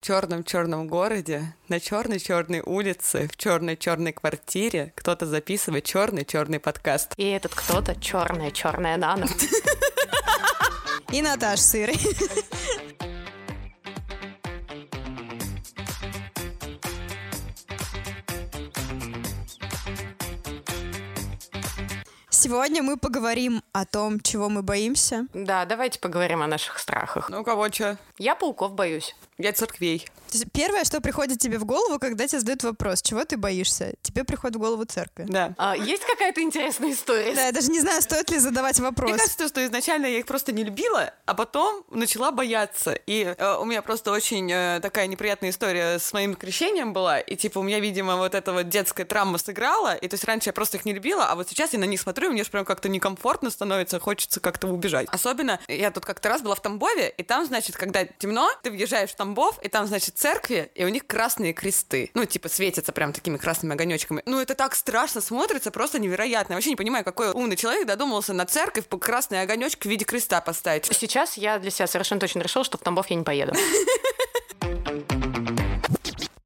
В черном-черном городе, на черной-черной улице, в черной-черной квартире кто-то записывает черный-черный подкаст. И этот кто-то черная-черная Нана. И Наташа Сырой. Сегодня мы поговорим о том, чего мы боимся. Да, давайте поговорим о наших страхах. Ну, кого что? Я пауков боюсь. Я церквей. То есть первое, что приходит тебе в голову, когда тебе задают вопрос, чего ты боишься, тебе приходит в голову церковь. Да. А, есть какая-то интересная история? Да, я даже не знаю, стоит ли задавать вопрос. Мне кажется, что изначально я их просто не любила, а потом начала бояться. И э, у меня просто очень э, такая неприятная история с моим крещением была. И типа у меня, видимо, вот эта вот детская травма сыграла. И то есть раньше я просто их не любила, а вот сейчас я на них смотрю, и мне же прям как-то некомфортно становится, хочется как-то убежать. Особенно я тут как-то раз была в Тамбове, и там, значит, когда темно, ты въезжаешь в Тамбов, и там, значит, церкви, и у них красные кресты. Ну, типа, светятся прям такими красными огонечками. Ну, это так страшно смотрится, просто невероятно. Я вообще не понимаю, какой умный человек додумался на церковь красный огонечек в виде креста поставить. Сейчас я для себя совершенно точно решила, что в Тамбов я не поеду.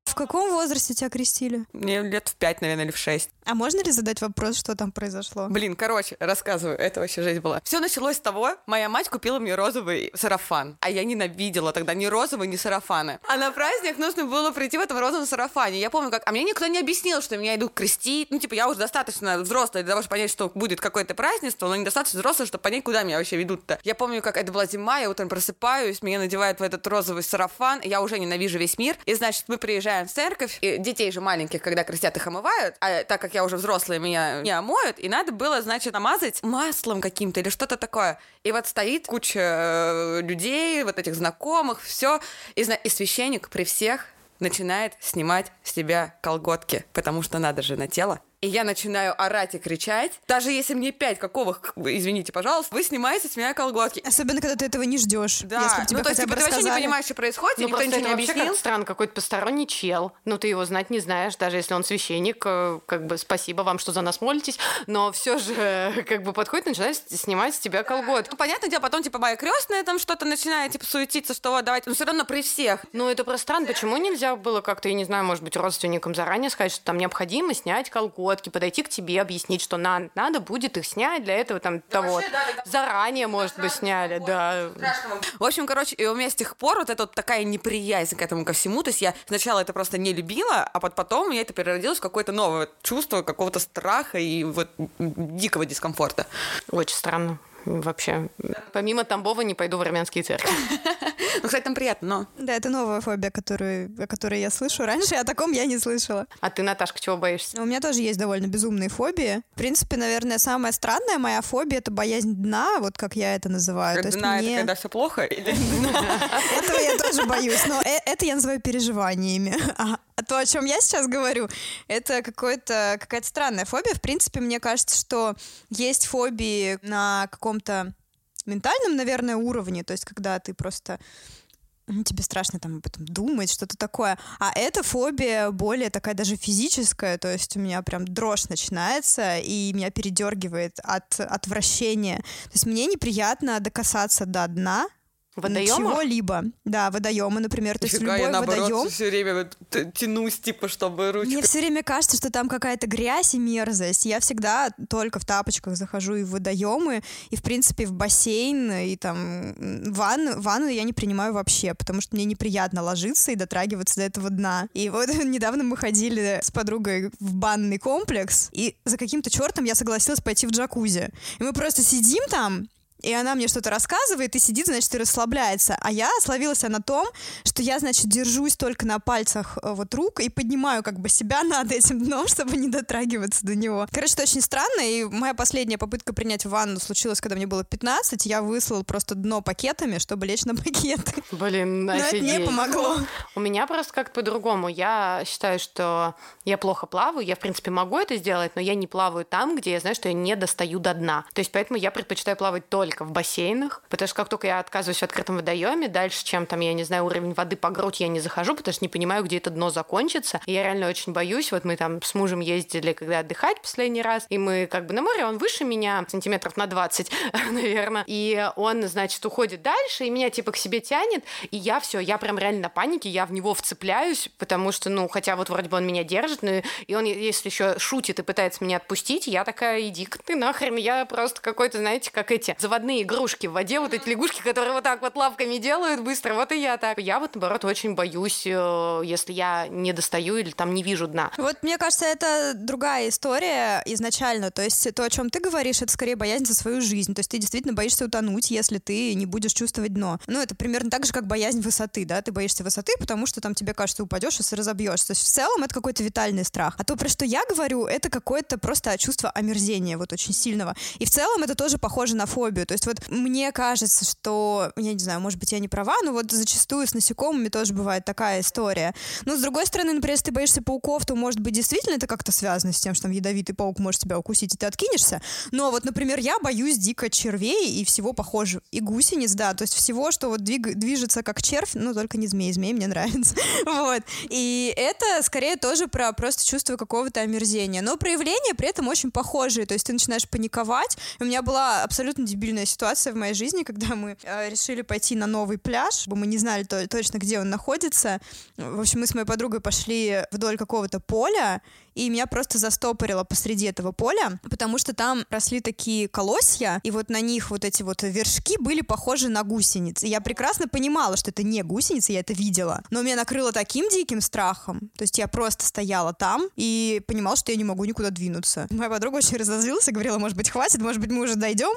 В каком возрасте тебя крестили? Мне лет в пять, наверное, или в шесть. А можно ли задать вопрос, что там произошло? Блин, короче, рассказываю, это вообще жизнь была. Все началось с того, моя мать купила мне розовый сарафан, а я ненавидела тогда ни розовый, ни сарафаны. А на праздник нужно было прийти в этом розовом сарафане. Я помню, как... А мне никто не объяснил, что меня идут крестить. Ну, типа, я уже достаточно взрослая для того, чтобы понять, что будет какое-то празднество, но недостаточно взрослая, чтобы понять, куда меня вообще ведут-то. Я помню, как это была зима, я утром просыпаюсь, меня надевают в этот розовый сарафан, я уже ненавижу весь мир. И, значит, мы приезжаем в церковь, и детей же маленьких, когда крестят, их омывают, а так как я уже взрослая, меня не омоют, и надо было, значит, намазать маслом каким-то или что-то такое. И вот стоит куча э, людей, вот этих знакомых, все, и, и священник при всех начинает снимать с себя колготки, потому что надо же на тело. И я начинаю орать и кричать. Даже если мне пять какого, извините, пожалуйста, вы снимаете с меня колготки. Особенно, когда ты этого не ждешь. Да, Если ну то есть типа, ты вообще не понимаешь, что происходит, Ну, никто ничего не вообще объяснил. как странно, какой-то посторонний чел. Ну, ты его знать не знаешь, даже если он священник, э, как бы спасибо вам, что за нас молитесь, но все же как бы подходит, начинает снимать с тебя колготки. Ну, понятное дело, потом, типа, моя крестная там что-то начинает, типа, суетиться, что вот, давайте, но все равно при всех. Ну, это просто странно. Почему нельзя было как-то, я не знаю, может быть, родственникам заранее сказать, что там необходимо снять колготки, подойти к тебе, объяснить, что на- надо будет их снять для этого там того. Заранее, может быть, сняли, да. В общем, короче, и у меня с тех пор вот эта вот такая неприязнь к этому ко всему. То есть я сначала это просто не любила, а под потом у меня это переродилось в какое-то новое чувство какого-то страха и вот дикого дискомфорта. Очень странно. Вообще. Помимо Тамбова не пойду в армянские церкви. Ну, кстати, там приятно, но... Да, это новая фобия, которую, о которой я слышу. Раньше о таком я не слышала. А ты, Наташка, чего боишься? У меня тоже есть довольно безумные фобии. В принципе, наверное, самая странная моя фобия — это боязнь дна, вот как я это называю. То есть Дна это когда все плохо? или- Этого я тоже боюсь, но э- это я называю переживаниями. А то, о чем я сейчас говорю, это какое-то, какая-то странная фобия. В принципе, мне кажется, что есть фобии на каком-то ментальном, наверное, уровне, то есть когда ты просто м, тебе страшно там об этом думать, что-то такое. А эта фобия более такая даже физическая, то есть у меня прям дрожь начинается, и меня передергивает от отвращения. То есть мне неприятно докасаться до дна, Водоемов? чего-либо. Да, водоемы, например. То есть Нифига, любой я наоборот водоем. все время тянусь, типа, чтобы ручка... Мне все время кажется, что там какая-то грязь и мерзость. Я всегда только в тапочках захожу и в водоемы, и, в принципе, в бассейн, и там ванну, ванну я не принимаю вообще, потому что мне неприятно ложиться и дотрагиваться до этого дна. И вот недавно мы ходили с подругой в банный комплекс, и за каким-то чертом я согласилась пойти в джакузи. И мы просто сидим там, и она мне что-то рассказывает и сидит, значит, и расслабляется. А я словилась на том, что я, значит, держусь только на пальцах э, вот рук и поднимаю как бы себя над этим дном, чтобы не дотрагиваться до него. Короче, это очень странно, и моя последняя попытка принять ванну случилась, когда мне было 15. Я выслал просто дно пакетами, чтобы лечь на пакеты. Блин, Но это не офигеть. помогло. У меня просто как-то по-другому. Я считаю, что я плохо плаваю. Я, в принципе, могу это сделать, но я не плаваю там, где я знаю, что я не достаю до дна. То есть поэтому я предпочитаю плавать только только в бассейнах, потому что как только я отказываюсь в открытом водоеме, дальше, чем там, я не знаю, уровень воды по грудь, я не захожу, потому что не понимаю, где это дно закончится. И я реально очень боюсь. Вот мы там с мужем ездили, когда отдыхать последний раз, и мы как бы на море, он выше меня, сантиметров на 20, наверное. И он, значит, уходит дальше, и меня типа к себе тянет, и я все, я прям реально на панике, я в него вцепляюсь, потому что, ну, хотя вот вроде бы он меня держит, но и он, если еще шутит и пытается меня отпустить, я такая, иди ты нахрен, я просто какой-то, знаете, как эти заводные игрушки в воде, вот эти лягушки, которые вот так вот лапками делают быстро, вот и я так. Я вот, наоборот, очень боюсь, э, если я не достаю или там не вижу дна. Вот мне кажется, это другая история изначально. То есть то, о чем ты говоришь, это скорее боязнь за свою жизнь. То есть ты действительно боишься утонуть, если ты не будешь чувствовать дно. Ну, это примерно так же, как боязнь высоты, да? Ты боишься высоты, потому что там тебе кажется, упадешь и разобьешься. То есть в целом это какой-то витальный страх. А то, про что я говорю, это какое-то просто чувство омерзения, вот очень сильного. И в целом это тоже похоже на фобию. То есть вот мне кажется, что, я не знаю, может быть, я не права, но вот зачастую с насекомыми тоже бывает такая история. Но с другой стороны, например, если ты боишься пауков, то, может быть, действительно это как-то связано с тем, что там ядовитый паук может тебя укусить, и ты откинешься. Но вот, например, я боюсь дико червей и всего похожего. И гусениц, да, то есть всего, что вот двиг... движется как червь, ну, только не змей, змей мне нравится. вот. И это скорее тоже про просто чувство какого-то омерзения. Но проявления при этом очень похожие. То есть ты начинаешь паниковать. У меня была абсолютно дебильная ситуация в моей жизни, когда мы э, решили пойти на новый пляж. Мы не знали то, точно, где он находится. В общем, мы с моей подругой пошли вдоль какого-то поля, и меня просто застопорило посреди этого поля, потому что там росли такие колосья, и вот на них вот эти вот вершки были похожи на гусениц. И я прекрасно понимала, что это не гусеницы, я это видела. Но меня накрыло таким диким страхом, то есть я просто стояла там и понимала, что я не могу никуда двинуться. Моя подруга очень разозлилась и говорила, может быть, хватит, может быть, мы уже дойдем.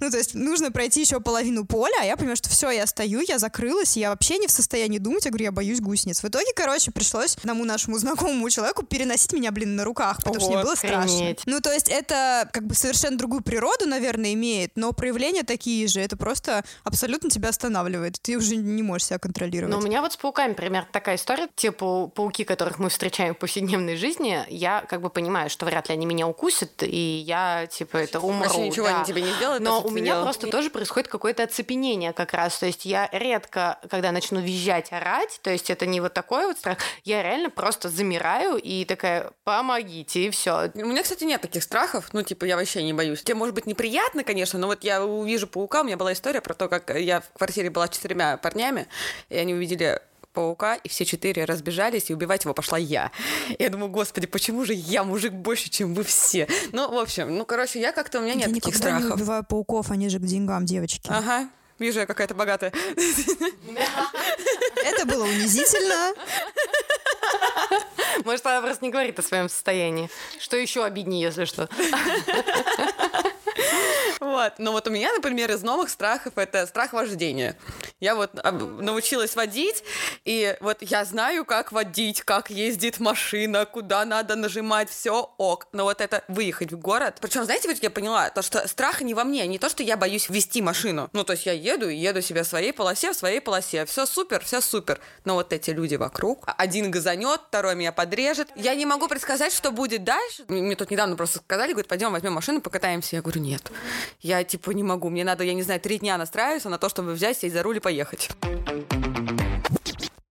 Ну, то есть нужно пройти еще половину поля, а я понимаю, что все, я стою, я закрылась, я вообще не в состоянии думать, я говорю, я боюсь гусениц. В итоге, короче, пришлось одному нашему знакомому человеку переносить меня, блин, на руках, потому Ого, что мне было страшно. Ну, то есть это как бы совершенно другую природу, наверное, имеет, но проявления такие же. Это просто абсолютно тебя останавливает. Ты уже не можешь себя контролировать. Но у меня вот с пауками примерно такая история. Те пауки, которых мы встречаем в повседневной жизни, я как бы понимаю, что вряд ли они меня укусят, и я, типа, это умру. Вообще ничего да. они тебе не сделают. Но у меня делал. просто тоже происходит какое-то оцепенение как раз. То есть я редко, когда начну визжать, орать, то есть это не вот такой вот страх, я реально просто замираю и такая, помогите, и все. У меня, кстати, нет таких страхов, ну, типа, я вообще не боюсь. Тебе может быть неприятно, конечно, но вот я увижу паука, у меня была история про то, как я в квартире была с четырьмя парнями, и они увидели паука, и все четыре разбежались, и убивать его пошла я. Я думаю, господи, почему же я мужик больше, чем вы все? Ну, в общем, ну, короче, я как-то, у меня нет я таких страхов. Я не убиваю пауков, они же к деньгам, девочки. Ага, Вижу, я какая-то богатая. Это было унизительно. Может, она просто не говорит о своем состоянии. Что еще обиднее, если что. Вот. Но вот у меня, например, из новых страхов это страх вождения. Я вот научилась водить, и вот я знаю, как водить, как ездит машина, куда надо нажимать, все ок. Но вот это выехать в город. Причем, знаете, вот я поняла, то, что страх не во мне, не то, что я боюсь вести машину. Ну, то есть я еду и еду себе в своей полосе, в своей полосе. Все супер, все супер. Но вот эти люди вокруг, один газанет, второй меня подрежет. Я не могу предсказать, что будет дальше. Мне тут недавно просто сказали, говорят, пойдем возьмем машину, покатаемся. Я говорю, нет. Я, типа, не могу. Мне надо, я не знаю, три дня настраиваться на то, чтобы взять, сесть за руль и поехать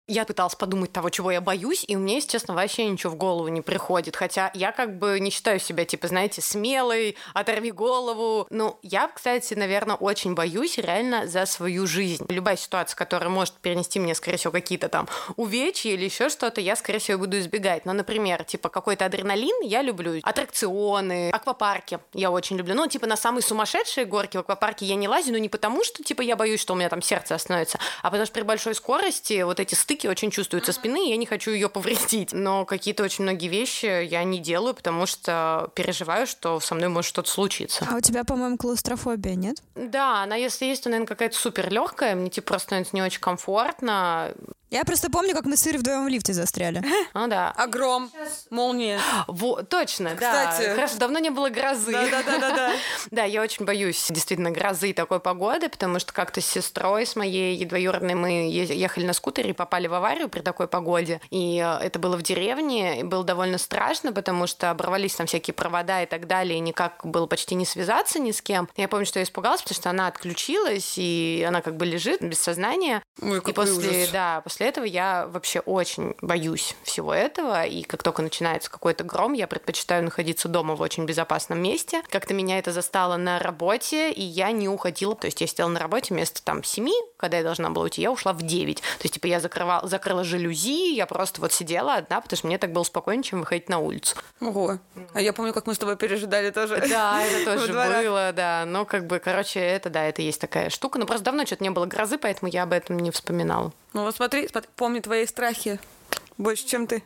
я пыталась подумать того, чего я боюсь, и меня, если честно, вообще ничего в голову не приходит. Хотя я как бы не считаю себя, типа, знаете, смелой, оторви голову. Ну, я, кстати, наверное, очень боюсь реально за свою жизнь. Любая ситуация, которая может перенести мне, скорее всего, какие-то там увечья или еще что-то, я, скорее всего, буду избегать. Но, например, типа, какой-то адреналин я люблю. Аттракционы, аквапарки я очень люблю. Ну, типа, на самые сумасшедшие горки в аквапарке я не лазю, но не потому, что, типа, я боюсь, что у меня там сердце остановится, а потому что при большой скорости вот эти стыки очень чувствуются спины, и я не хочу ее повредить. Но какие-то очень многие вещи я не делаю, потому что переживаю, что со мной может что-то случиться. А у тебя, по-моему, клаустрофобия, нет? Да, она если есть, то, наверное, какая-то супер легкая. Мне типа просто становится не очень комфортно. Я просто помню, как мы с Ирой вдвоем в лифте застряли. А, да. Огром, молния. Во, точно, Кстати. да. Хорошо, давно не было грозы. Да-да-да-да. Да, я очень боюсь действительно грозы и такой погоды, потому что как-то с сестрой, с моей двоюродной, мы ехали на скутере и попали в аварию при такой погоде. И э, это было в деревне, и было довольно страшно, потому что оборвались там всякие провода и так далее, и никак было почти не связаться ни с кем. Я помню, что я испугалась, потому что она отключилась, и она как бы лежит без сознания. Ой, И после, ужас. да, после этого я вообще очень боюсь всего этого. И как только начинается какой-то гром, я предпочитаю находиться дома в очень безопасном месте. Как-то меня это застало на работе, и я не уходила. То есть я сидела на работе вместо там 7, когда я должна была уйти, я ушла в 9. То есть, типа, я закрывала, закрыла жалюзи, я просто вот сидела одна, потому что мне так было спокойнее, чем выходить на улицу. Ого. А я помню, как мы с тобой пережидали тоже. Да, это тоже было, да. Но как бы, короче, это, да, это есть такая штука. Но просто давно что-то не было грозы, поэтому я об этом не вспоминала. Ну вот смотри, смотри, помни твои страхи больше, чем ты.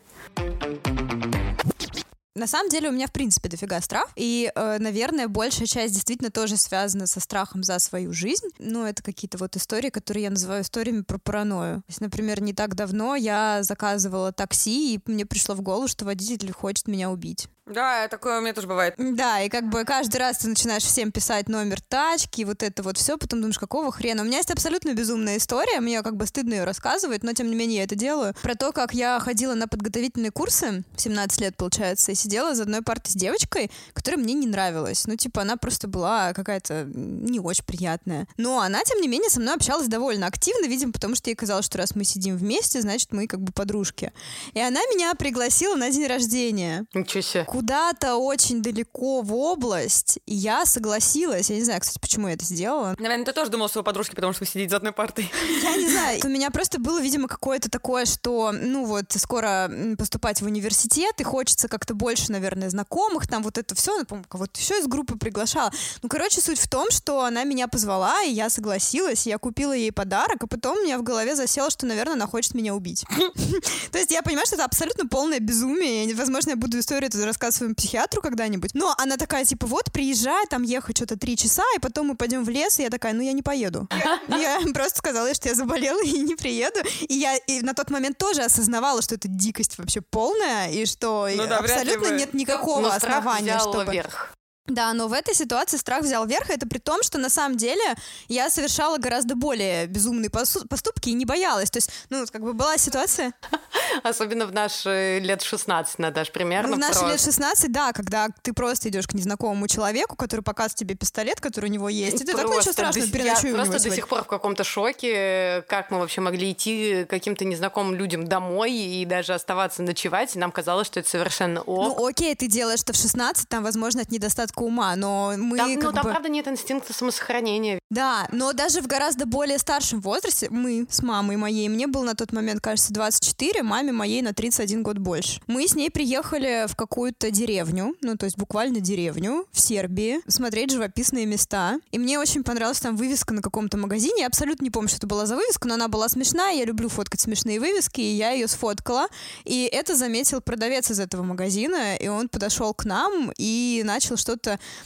На самом деле у меня, в принципе, дофига страх. И, э, наверное, большая часть действительно тоже связана со страхом за свою жизнь. Ну, это какие-то вот истории, которые я называю историями про паранойю. То есть, например, не так давно я заказывала такси, и мне пришло в голову, что водитель хочет меня убить. Да, такое у меня тоже бывает. Да, и как бы каждый раз ты начинаешь всем писать номер тачки, вот это вот все, потом думаешь, какого хрена. У меня есть абсолютно безумная история, мне как бы стыдно ее рассказывать, но тем не менее я это делаю. Про то, как я ходила на подготовительные курсы, в 17 лет, получается, и сидела за одной партой с девочкой, которая мне не нравилась. Ну, типа, она просто была какая-то не очень приятная. Но она, тем не менее, со мной общалась довольно активно, видимо, потому что ей казалось, что раз мы сидим вместе, значит, мы как бы подружки. И она меня пригласила на день рождения Ничего себе. куда-то очень далеко в область, и я согласилась. Я не знаю, кстати, почему я это сделала. Наверное, ты тоже думал своей подружке, потому что вы сидите за одной партой. Я не знаю. У меня просто было, видимо, какое-то такое, что, ну вот, скоро поступать в университет, и хочется как-то больше, наверное, знакомых, там вот это все, помню, кого-то еще из группы приглашала. Ну, короче, суть в том, что она меня позвала, и я согласилась, я купила ей подарок, а потом у меня в голове засело, что, наверное, она хочет меня убить. То есть я понимаю, что это абсолютно полное безумие. Возможно, я буду историю эту рассказывать своему психиатру когда-нибудь. Но она такая, типа, вот, приезжай, там ехать что-то три часа, и потом мы пойдем в лес, и я такая, ну, я не поеду. Я просто сказала что я заболела и не приеду. И я на тот момент тоже осознавала, что это дикость вообще полная, и что Ну да, ли абсолютно нет никакого основания, чтобы... верх. Да, но в этой ситуации страх взял верх, это при том, что на самом деле я совершала гораздо более безумные поступки и не боялась. То есть, ну, как бы была ситуация... Особенно в наши лет 16, Наташ, примерно. Ну, в наши просто. лет 16, да, когда ты просто идешь к незнакомому человеку, который показывает тебе пистолет, который у него есть, и ты Просто ничего страшного, до- Я просто до сегодня». сих пор в каком-то шоке, как мы вообще могли идти каким-то незнакомым людям домой и даже оставаться ночевать, и нам казалось, что это совершенно ок. Ну, окей, ты делаешь это в 16, там, возможно, от недостатка ума, но мы там, ну, там, бы... правда, нет инстинкта самосохранения. Да, но даже в гораздо более старшем возрасте, мы с мамой моей, мне было на тот момент, кажется, 24, маме моей на 31 год больше. Мы с ней приехали в какую-то деревню, ну, то есть буквально деревню в Сербии, смотреть живописные места. И мне очень понравилась там вывеска на каком-то магазине. Я абсолютно не помню, что это была за вывеска, но она была смешная. Я люблю фоткать смешные вывески, и я ее сфоткала. И это заметил продавец из этого магазина, и он подошел к нам и начал что-то...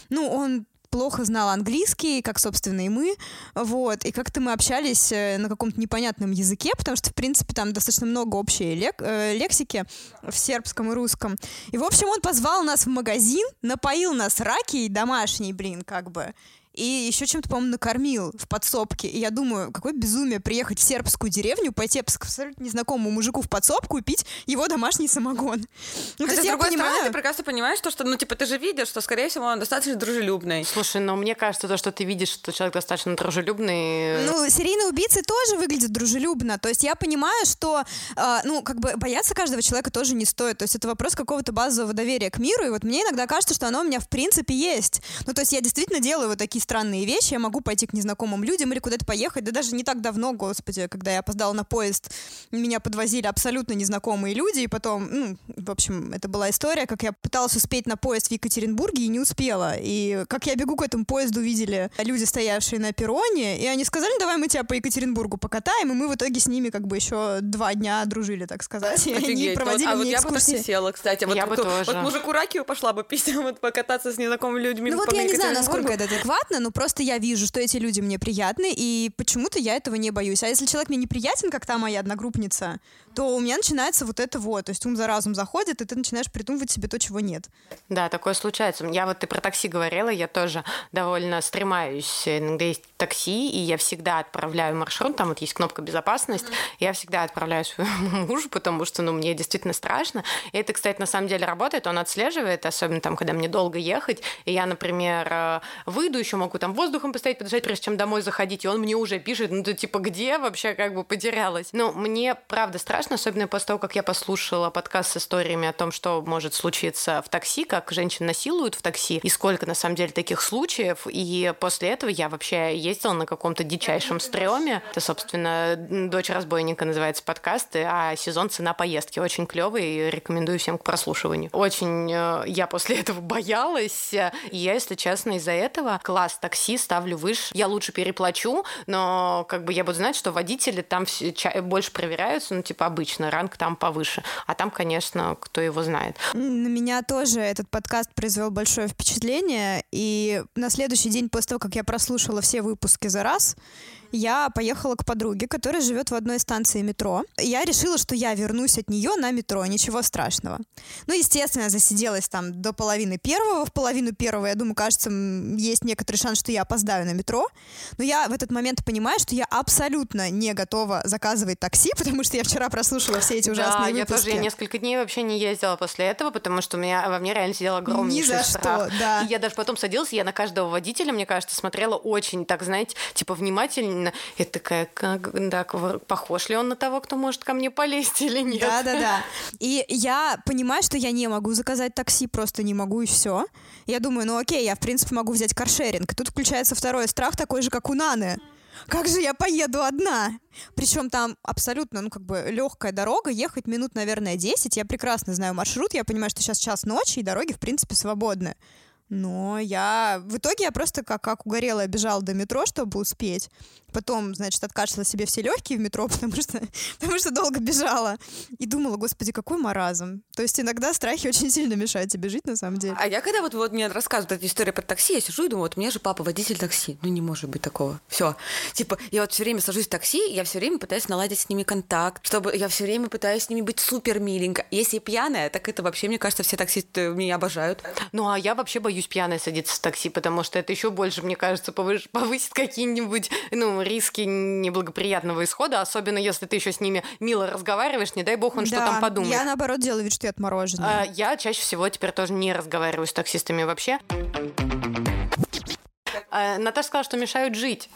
Ну, он плохо знал английский, как, собственно, и мы, вот, и как-то мы общались э, на каком-то непонятном языке, потому что, в принципе, там достаточно много общей лек- э, лексики в сербском и русском. И, в общем, он позвал нас в магазин, напоил нас раки домашний, блин, как бы, и еще чем-то, по-моему, накормил в подсобке. И я думаю, какое безумие приехать в сербскую деревню, пойти к абсолютно незнакомому мужику в подсобку и пить его домашний самогон. Ну, то Хотя, есть с я другой стороны, понимаю... ты прекрасно понимаешь, то, что, ну, типа, ты же видишь, что, скорее всего, он достаточно дружелюбный. Слушай, но мне кажется, то, что ты видишь, что человек достаточно дружелюбный. Ну, серийные убийцы тоже выглядят дружелюбно. То есть я понимаю, что, э, ну, как бы бояться каждого человека тоже не стоит. То есть это вопрос какого-то базового доверия к миру. И вот мне иногда кажется, что оно у меня в принципе есть. Ну, то есть я действительно делаю вот такие странные вещи. Я могу пойти к незнакомым людям или куда-то поехать. Да даже не так давно, господи, когда я опоздала на поезд, меня подвозили абсолютно незнакомые люди. И потом, ну, в общем, это была история, как я пыталась успеть на поезд в Екатеринбурге и не успела. И как я бегу к этому поезду, видели люди, стоявшие на перроне, и они сказали, «Ну, давай мы тебя по Екатеринбургу покатаем, и мы в итоге с ними как бы еще два дня дружили, так сказать. И они проводили а вот мне я бы так не экскурсии. села, кстати. Вот, Я бы вот, тоже. вот мужику Ракию пошла бы пить, вот покататься с незнакомыми людьми Ну вот я не знаю, насколько это адекватно, неприятно, но просто я вижу, что эти люди мне приятны, и почему-то я этого не боюсь. А если человек мне неприятен, как та моя одногруппница, то у меня начинается вот это вот, то есть ум за разум заходит, и ты начинаешь придумывать себе то, чего нет. Да, такое случается. Я вот ты про такси говорила, я тоже довольно стремаюсь. Иногда есть такси, и я всегда отправляю маршрут, там вот есть кнопка безопасность, mm-hmm. я всегда отправляю своему мужу, потому что, ну, мне действительно страшно. И это, кстати, на самом деле работает, он отслеживает, особенно там, когда мне долго ехать, и я, например, э, выйду, еще могу там воздухом постоять, подождать, прежде чем домой заходить, и он мне уже пишет, ну, ты типа где вообще как бы потерялась? Ну, мне правда страшно, особенно после того, как я послушала подкаст с историями о том, что может случиться в такси, как женщин насилуют в такси, и сколько на самом деле таких случаев, и после этого я вообще ездила на каком-то дичайшем стреме. Это, собственно, «Дочь разбойника» называется подкаст, а сезон «Цена поездки». Очень клевый, рекомендую всем к прослушиванию. Очень э, я после этого боялась, и я, если честно, из-за этого класс такси ставлю выше. Я лучше переплачу, но как бы я буду знать, что водители там больше проверяются, ну, типа обычно, ранг там повыше. А там, конечно, кто его знает. На меня тоже этот подкаст произвел большое впечатление, и на следующий день после того, как я прослушала все выпуски за раз, я поехала к подруге, которая живет в одной станции метро. Я решила, что я вернусь от нее на метро, ничего страшного. Ну, естественно, я засиделась там до половины первого. В половину первого, я думаю, кажется, есть некоторый шанс, что я опоздаю на метро. Но я в этот момент понимаю, что я абсолютно не готова заказывать такси, потому что я вчера прослушала все эти ужасные да, выпуски. я тоже я несколько дней вообще не ездила после этого, потому что у меня во мне реально сидел огромнейший Ни за страх. что, да. И я даже потом садилась, я на каждого водителя, мне кажется, смотрела очень, так знаете, типа внимательно. Я такая, как, да, похож ли он на того, кто может ко мне полезть или нет? Да, да, да. И я понимаю, что я не могу заказать такси, просто не могу и все. Я думаю, ну окей, я в принципе могу взять каршеринг. И тут включается второй страх, такой же, как у Наны. Как же я поеду одна? Причем там абсолютно, ну, как бы легкая дорога, ехать минут, наверное, 10. Я прекрасно знаю маршрут, я понимаю, что сейчас час ночи, и дороги, в принципе, свободны. Но я... В итоге я просто как, как угорелая бежала до метро, чтобы успеть. Потом, значит, откашляла себе все легкие в метро, потому что, потому что долго бежала. И думала, господи, какой маразм. То есть иногда страхи очень сильно мешают тебе жить, на самом деле. А я когда вот, вот мне рассказывают эту историю про такси, я сижу и думаю, вот у меня же папа водитель такси. Ну, не может быть такого. Все. Типа, я вот все время сажусь в такси, я все время пытаюсь наладить с ними контакт, чтобы я все время пытаюсь с ними быть супер миленько. Если пьяная, так это вообще, мне кажется, все таксисты меня обожают. Ну, а я вообще боюсь пьяной садиться в такси, потому что это еще больше, мне кажется, повыш... повысит какие-нибудь, ну, риски неблагоприятного исхода, особенно если ты еще с ними мило разговариваешь, не дай бог он Да, что там подумает. Я наоборот делаю вид, что я отмороженная. А, Я чаще всего теперь тоже не разговариваю с таксистами вообще. А, Наташа сказала, что мешают жить.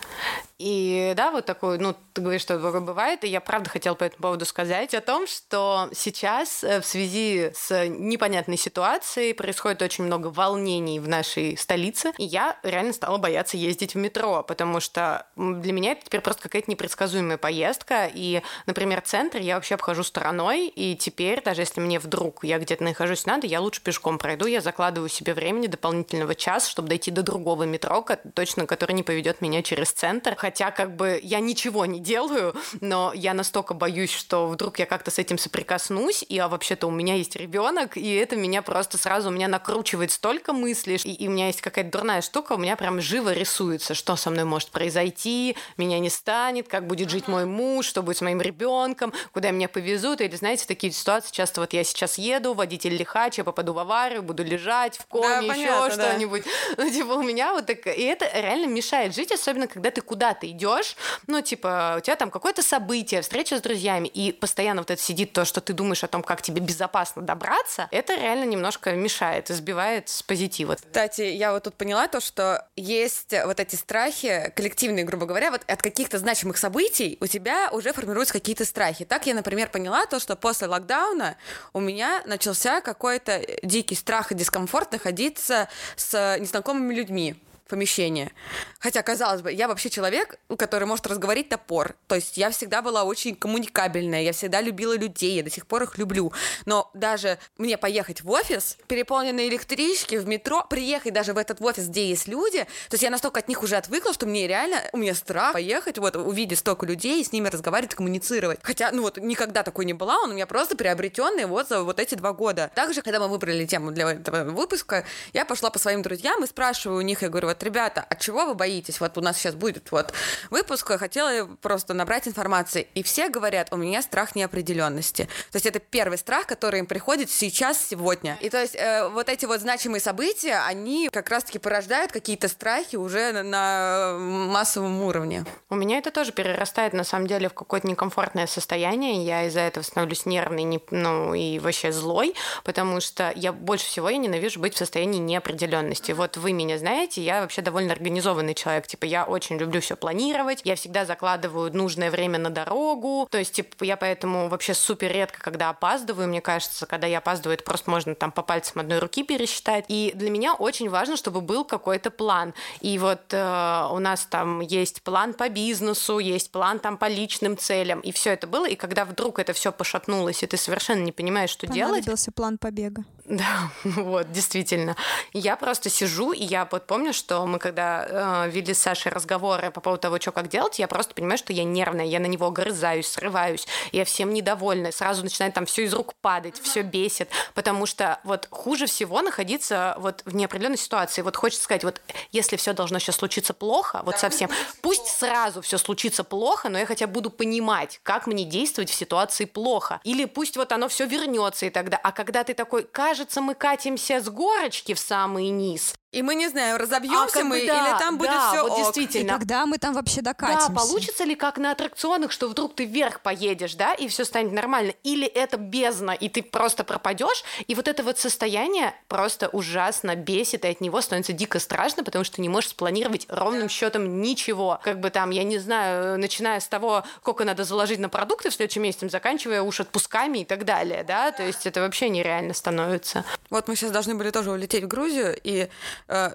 И да, вот такой, ну, ты говоришь, что такое бывает, и я правда хотела по этому поводу сказать о том, что сейчас э, в связи с непонятной ситуацией происходит очень много волнений в нашей столице, и я реально стала бояться ездить в метро, потому что для меня это теперь просто какая-то непредсказуемая поездка, и, например, центр я вообще обхожу стороной, и теперь, даже если мне вдруг я где-то нахожусь надо, я лучше пешком пройду, я закладываю себе времени дополнительного часа, чтобы дойти до другого метро, точно который не поведет меня через центр, хотя как бы я ничего не делаю, но я настолько боюсь, что вдруг я как-то с этим соприкоснусь, и а вообще-то у меня есть ребенок, и это меня просто сразу у меня накручивает столько мыслей, и, и у меня есть какая-то дурная штука, у меня прям живо рисуется, что со мной может произойти, меня не станет, как будет жить мой муж, что будет с моим ребенком, куда меня повезут, или знаете, такие ситуации часто вот я сейчас еду, водитель лихач, я попаду в аварию, буду лежать в коме, Да, еще понятно, да. что-нибудь. Ну, типа, у меня вот так... И это реально мешает жить, особенно когда ты куда-то идешь, ну, типа, у тебя там какое-то событие, встреча с друзьями, и постоянно вот это сидит то, что ты думаешь о том, как тебе безопасно добраться, это реально немножко мешает сбивает с позитива. Кстати, я вот тут поняла то, что есть вот эти страхи коллективные, грубо говоря, вот от каких-то значимых событий у тебя уже формируются какие-то страхи. Так я, например, поняла то, что после локдауна у меня начался какой-то дикий страх и дискомфорт находиться с незнакомыми людьми помещение. Хотя, казалось бы, я вообще человек, который может разговорить топор. То есть я всегда была очень коммуникабельная, я всегда любила людей, я до сих пор их люблю. Но даже мне поехать в офис, переполненные электрички, в метро, приехать даже в этот офис, где есть люди, то есть я настолько от них уже отвыкла, что мне реально, у меня страх поехать, вот, увидеть столько людей, и с ними разговаривать, коммуницировать. Хотя, ну вот, никогда такой не была, он у меня просто приобретенный вот за вот эти два года. Также, когда мы выбрали тему для этого выпуска, я пошла по своим друзьям и спрашиваю у них, я говорю, вот ребята, от чего вы боитесь? Вот у нас сейчас будет вот выпуск, я хотела просто набрать информации. И все говорят, у меня страх неопределенности. То есть это первый страх, который им приходит сейчас, сегодня. И то есть э, вот эти вот значимые события, они как раз-таки порождают какие-то страхи уже на, на массовом уровне. У меня это тоже перерастает, на самом деле, в какое-то некомфортное состояние. Я из-за этого становлюсь нервной, не, ну, и вообще злой, потому что я больше всего я ненавижу быть в состоянии неопределенности. Вот вы меня знаете, я вообще довольно организованный человек. Типа, я очень люблю все планировать, я всегда закладываю нужное время на дорогу. То есть, типа, я поэтому вообще супер редко, когда опаздываю. Мне кажется, когда я опаздываю, это просто можно там по пальцам одной руки пересчитать. И для меня очень важно, чтобы был какой-то план. И вот э, у нас там есть план по бизнесу, есть план там по личным целям, и все это было. И когда вдруг это все пошатнулось, и ты совершенно не понимаешь, что делать. Понадобился план побега. Да, вот, действительно. Я просто сижу, и я вот помню, что мы когда э, вели с Сашей разговоры по поводу того, что как делать, я просто понимаю, что я нервная, я на него огрызаюсь, срываюсь, я всем недовольна, сразу начинает там все из рук падать, все бесит, потому что вот хуже всего находиться вот в неопределенной ситуации. Вот хочется сказать, вот если все должно сейчас случиться плохо, вот совсем, пусть сразу все случится плохо, но я хотя бы буду понимать, как мне действовать в ситуации плохо. Или пусть вот оно все вернется и тогда. А когда ты такой, кажется, мы катимся с горочки в самый низ, и мы не знаем, разобьемся А, как бы мы да, или там будет да, все вот И действительно. когда мы там вообще докатимся? Да, получится ли как на аттракционах, что вдруг ты вверх поедешь, да, и все станет нормально, или это бездна, и ты просто пропадешь, и вот это вот состояние просто ужасно бесит, и от него становится дико страшно, потому что ты не можешь спланировать ровным счетом ничего. Как бы там, я не знаю, начиная с того, сколько надо заложить на продукты в следующем месяце, заканчивая уж отпусками и так далее, да, то есть это вообще нереально становится. Вот мы сейчас должны были тоже улететь в Грузию, и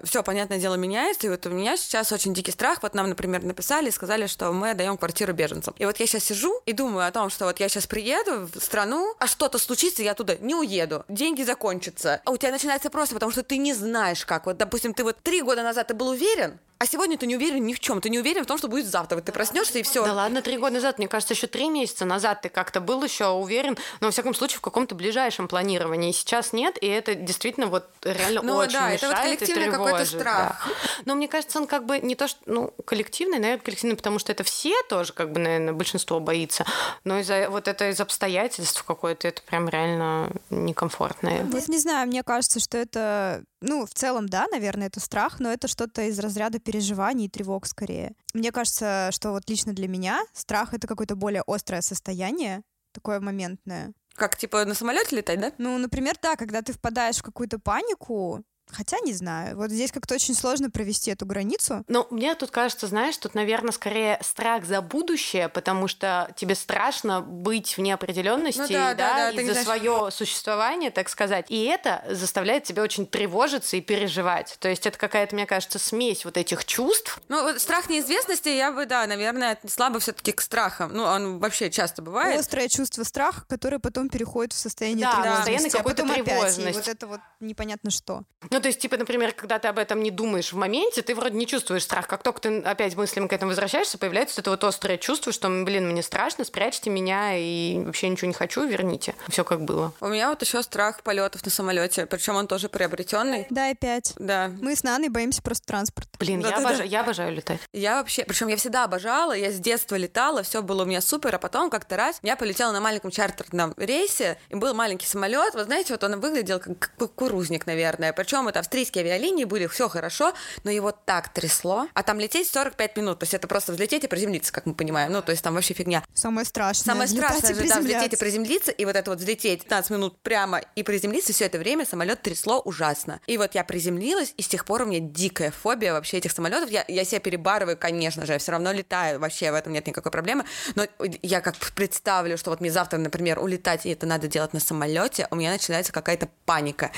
все, понятное дело, меняется. И вот у меня сейчас очень дикий страх. Вот нам, например, написали и сказали, что мы отдаем квартиру беженцам. И вот я сейчас сижу и думаю о том, что вот я сейчас приеду в страну, а что-то случится, я туда не уеду. Деньги закончатся. А у тебя начинается просто, потому что ты не знаешь, как. Вот, допустим, ты вот три года назад ты был уверен, а сегодня ты не уверен ни в чем. Ты не уверен в том, что будет завтра. Вот ты проснешься и все. Да ладно, три года назад, мне кажется, еще три месяца назад ты как-то был еще уверен, но, во всяком случае, в каком-то ближайшем планировании. Сейчас нет, и это действительно вот реально Ну очень да, мешает это вот коллективный и какой-то страх. да. Но мне кажется, он как бы не то, что, ну, коллективный, наверное, коллективный, потому что это все тоже, как бы, наверное, большинство боится, но из-за вот это из обстоятельств какое-то, это прям реально некомфортное. Вот не знаю, мне кажется, что это, ну, в целом, да, наверное, это страх, но это что-то из разряда переживаний и тревог скорее. Мне кажется, что вот лично для меня страх — это какое-то более острое состояние, такое моментное. Как, типа, на самолете летать, да? Ну, например, да, когда ты впадаешь в какую-то панику, Хотя не знаю. Вот здесь как-то очень сложно провести эту границу. Ну, мне тут кажется, знаешь, тут, наверное, скорее страх за будущее, потому что тебе страшно быть в неопределенности, Ну да, да, да, ты и за знаешь- свое существование, так сказать. И это заставляет тебя очень тревожиться и переживать. То есть это какая-то, мне кажется, смесь вот этих чувств. Ну, вот страх неизвестности я бы, да, наверное, бы все-таки к страхам. Ну, он вообще часто бывает. Острое чувство страха, которое потом переходит в состояние Да, тревожности. постоянно а какой-то потом опять, и тревожность. вот это вот непонятно что. Ну, то есть, типа, например, когда ты об этом не думаешь в моменте, ты вроде не чувствуешь страх. Как только ты опять мыслями к этому возвращаешься, появляется это вот острое чувство, что, блин, мне страшно, спрячьте меня и вообще ничего не хочу, верните. Все как было. У меня вот еще страх полетов на самолете, причем он тоже приобретенный. Да, опять. Да. Мы с Наной боимся просто транспорта. Блин, я, Да-да-да. обожаю, я обожаю летать. Я вообще, причем я всегда обожала, я с детства летала, все было у меня супер, а потом как-то раз я полетела на маленьком чартерном рейсе, и был маленький самолет, вы знаете, вот он выглядел как кукурузник, наверное, причем это австрийские авиалинии были, все хорошо, но его так трясло, а там лететь 45 минут, то есть это просто взлететь и приземлиться, как мы понимаем, ну, то есть там вообще фигня. Самое страшное. Самое страшное же, да, взлететь и приземлиться, и вот это вот взлететь 15 минут прямо и приземлиться, все это время самолет трясло ужасно. И вот я приземлилась, и с тех пор у меня дикая фобия вообще этих самолетов. Я, я себя перебарываю, конечно же, я все равно летаю, вообще в этом нет никакой проблемы. Но я как представлю, что вот мне завтра, например, улетать, и это надо делать на самолете, у меня начинается какая-то паника.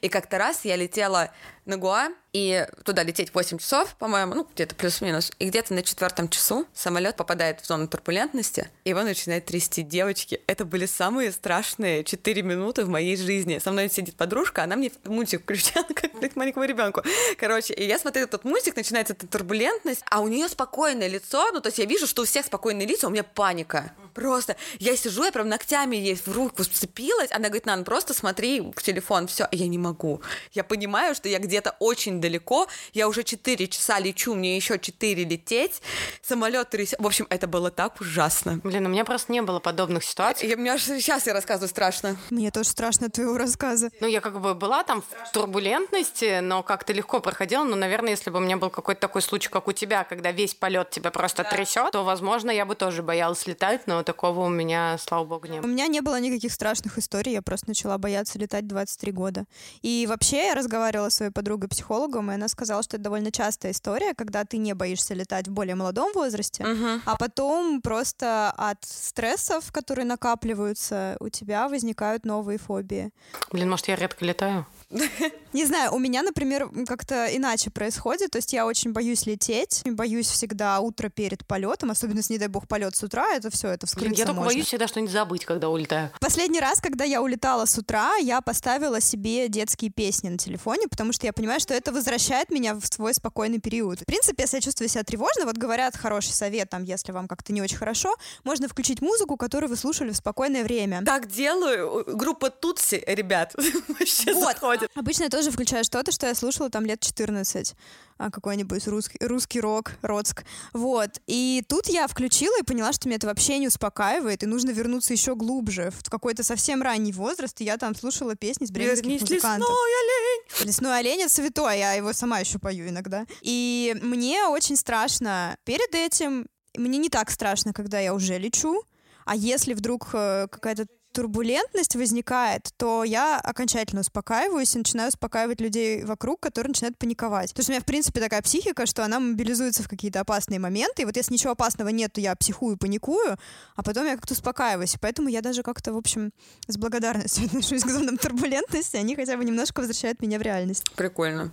И как-то раз я летела прилетела на Гуа, и туда лететь 8 часов, по-моему, ну, где-то плюс-минус. И где-то на четвертом часу самолет попадает в зону турбулентности, и его начинает трясти. Девочки, это были самые страшные 4 минуты в моей жизни. Со мной сидит подружка, она мне мультик включала, как, блядь, маленькому ребенку. Короче, и я смотрю этот мультик, начинается эта турбулентность, а у нее спокойное лицо, ну, то есть я вижу, что у всех спокойные лица, у меня паника. Просто. Я сижу, я прям ногтями ей в руку сцепилась, она говорит, Нан, просто смотри в телефон, все, я не могу. Я понимаю, что я где где-то очень далеко, я уже 4 часа лечу, мне еще 4 лететь, самолет трясет. В общем, это было так ужасно. Блин, у меня просто не было подобных ситуаций. Я, мне аж сейчас я рассказываю страшно. Мне тоже страшно от твоего рассказа. Ну, я как бы была там в турбулентности, но как-то легко проходила. Но, наверное, если бы у меня был какой-то такой случай, как у тебя, когда весь полет тебя просто да. трясет, то, возможно, я бы тоже боялась летать, но такого у меня, слава богу, не было. У меня не было никаких страшных историй, я просто начала бояться летать 23 года. И вообще я разговаривала с своей подругой-психологом, и она сказала, что это довольно частая история, когда ты не боишься летать в более молодом возрасте, угу. а потом просто от стрессов, которые накапливаются, у тебя возникают новые фобии. Блин, может, я редко летаю? Не знаю, у меня, например, как-то иначе происходит. То есть я очень боюсь лететь, боюсь всегда утро перед полетом, особенно если, не дай бог, полет с утра, это все, это вскрыться Я только можно. боюсь всегда что-нибудь забыть, когда улетаю. Последний раз, когда я улетала с утра, я поставила себе детские песни на телефоне, потому что я понимаю, что это возвращает меня в свой спокойный период. В принципе, если я чувствую себя тревожно, вот говорят хороший совет, там, если вам как-то не очень хорошо, можно включить музыку, которую вы слушали в спокойное время. Так делаю. Группа Тутси, ребят, вообще Вот. заходит. Обычно я тоже включаю что-то, что я слушала там лет 14. А, какой-нибудь русский, русский рок, Роцк. Вот. И тут я включила и поняла, что меня это вообще не успокаивает, и нужно вернуться еще глубже, в какой-то совсем ранний возраст, и я там слушала песни с бременских Вернись, музыкантов. лесной олень! Лесной олень — это святой, я его сама еще пою иногда. И мне очень страшно перед этим, мне не так страшно, когда я уже лечу, а если вдруг э, какая-то турбулентность возникает, то я окончательно успокаиваюсь и начинаю успокаивать людей вокруг, которые начинают паниковать. Потому что у меня, в принципе, такая психика, что она мобилизуется в какие-то опасные моменты, и вот если ничего опасного нет, то я психую, паникую, а потом я как-то успокаиваюсь. Поэтому я даже как-то, в общем, с благодарностью отношусь к зонам турбулентности, они хотя бы немножко возвращают меня в реальность. Прикольно.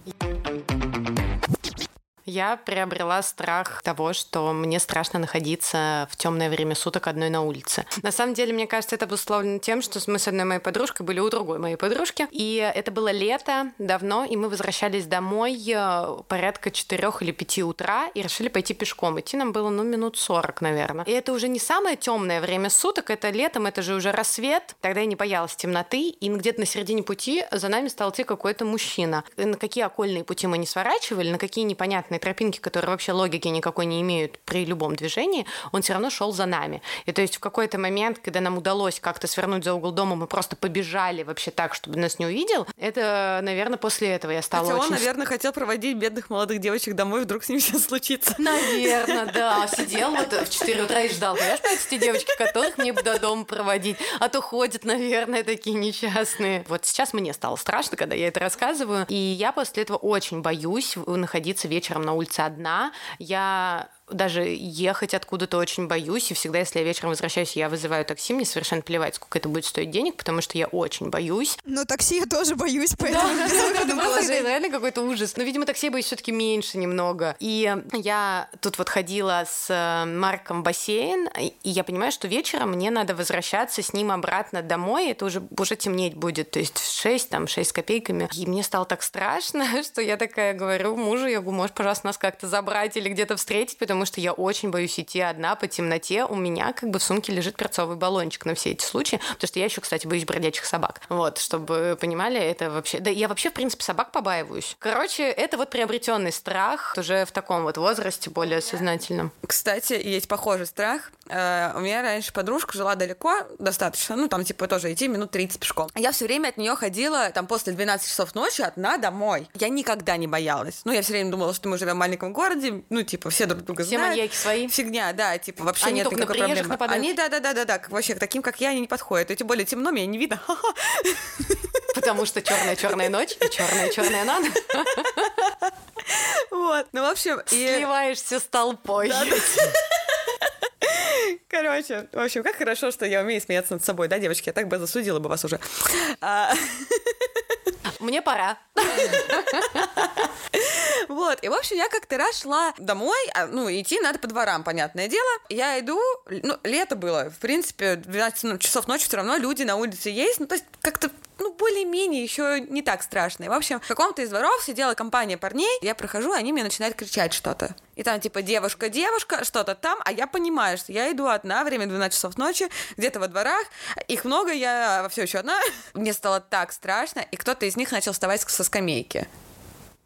Я приобрела страх того, что мне страшно находиться в темное время суток одной на улице. На самом деле, мне кажется, это обусловлено тем, что мы с одной моей подружкой были у другой моей подружки. И это было лето давно, и мы возвращались домой э, порядка 4 или 5 утра и решили пойти пешком. Идти нам было, ну, минут 40, наверное. И это уже не самое темное время суток, это летом, это же уже рассвет. Тогда я не боялась темноты, и где-то на середине пути за нами стал идти какой-то мужчина. И на какие окольные пути мы не сворачивали, на какие непонятные тропинки, которые вообще логики никакой не имеют при любом движении, он все равно шел за нами. И то есть в какой-то момент, когда нам удалось как-то свернуть за угол дома, мы просто побежали вообще так, чтобы нас не увидел, это, наверное, после этого я стала Хотя очень... он, наверное, хотел проводить бедных молодых девочек домой, вдруг с ним сейчас случится. Наверное, да. Сидел вот в 4 утра и ждал. Понимаешь, эти девочки, которых мне бы до дома проводить. А то ходят, наверное, такие несчастные. Вот сейчас мне стало страшно, когда я это рассказываю. И я после этого очень боюсь находиться вечером на улице одна. Я даже ехать откуда-то очень боюсь, и всегда, если я вечером возвращаюсь, я вызываю такси, мне совершенно плевать, сколько это будет стоить денег, потому что я очень боюсь. Но такси я тоже боюсь, поэтому да, просто реально какой-то ужас. Но, видимо, такси я боюсь все-таки меньше немного. И я тут вот ходила с э, Марком в бассейн, и я понимаю, что вечером мне надо возвращаться с ним обратно домой, это уже, уже темнеть будет, то есть в 6, там, 6 с копейками. И мне стало так страшно, что я такая говорю мужу, я говорю, можешь, пожалуйста, нас как-то забрать или где-то встретить, потому что я очень боюсь идти одна по темноте. У меня как бы в сумке лежит перцовый баллончик на все эти случаи, потому что я еще, кстати, боюсь бродячих собак. Вот, чтобы понимали, это вообще... Да я вообще, в принципе, собак побаиваюсь. Короче, это вот приобретенный страх уже в таком вот возрасте, более сознательном. Кстати, есть похожий страх. Э, у меня раньше подружка жила далеко достаточно, ну, там, типа, тоже идти минут 30 пешком. Я все время от нее ходила, там, после 12 часов ночи одна домой. Я никогда не боялась. Ну, я все время думала, что мы живем в маленьком городе, ну, типа, все друг друга все знают. маньяки свои. Фигня, да, типа, вообще они нет никакой проблемы. нападают. Они, да-да-да-да-да, вообще к таким, как я, они не подходят. И тем более темно, меня не видно. Потому что черная черная ночь и черная черная надо. Вот, ну, в общем... Сливаешься с толпой. Короче, в общем, как хорошо, что я умею смеяться над собой, да, девочки? Я так бы засудила бы вас уже. Мне пора. Вот, и, в общем, я как-то раз шла домой, а, ну, идти надо по дворам, понятное дело. Я иду, ну, лето было, в принципе, 12 ну, часов ночи все равно люди на улице есть, ну, то есть как-то ну, более-менее еще не так страшно. И, в общем, в каком-то из дворов сидела компания парней, я прохожу, они мне начинают кричать что-то. И там, типа, девушка, девушка, что-то там, а я понимаю, что я иду одна, время 12 часов ночи, где-то во дворах, их много, я все еще одна. Мне стало так страшно, и кто-то из них начал вставать со скамейки.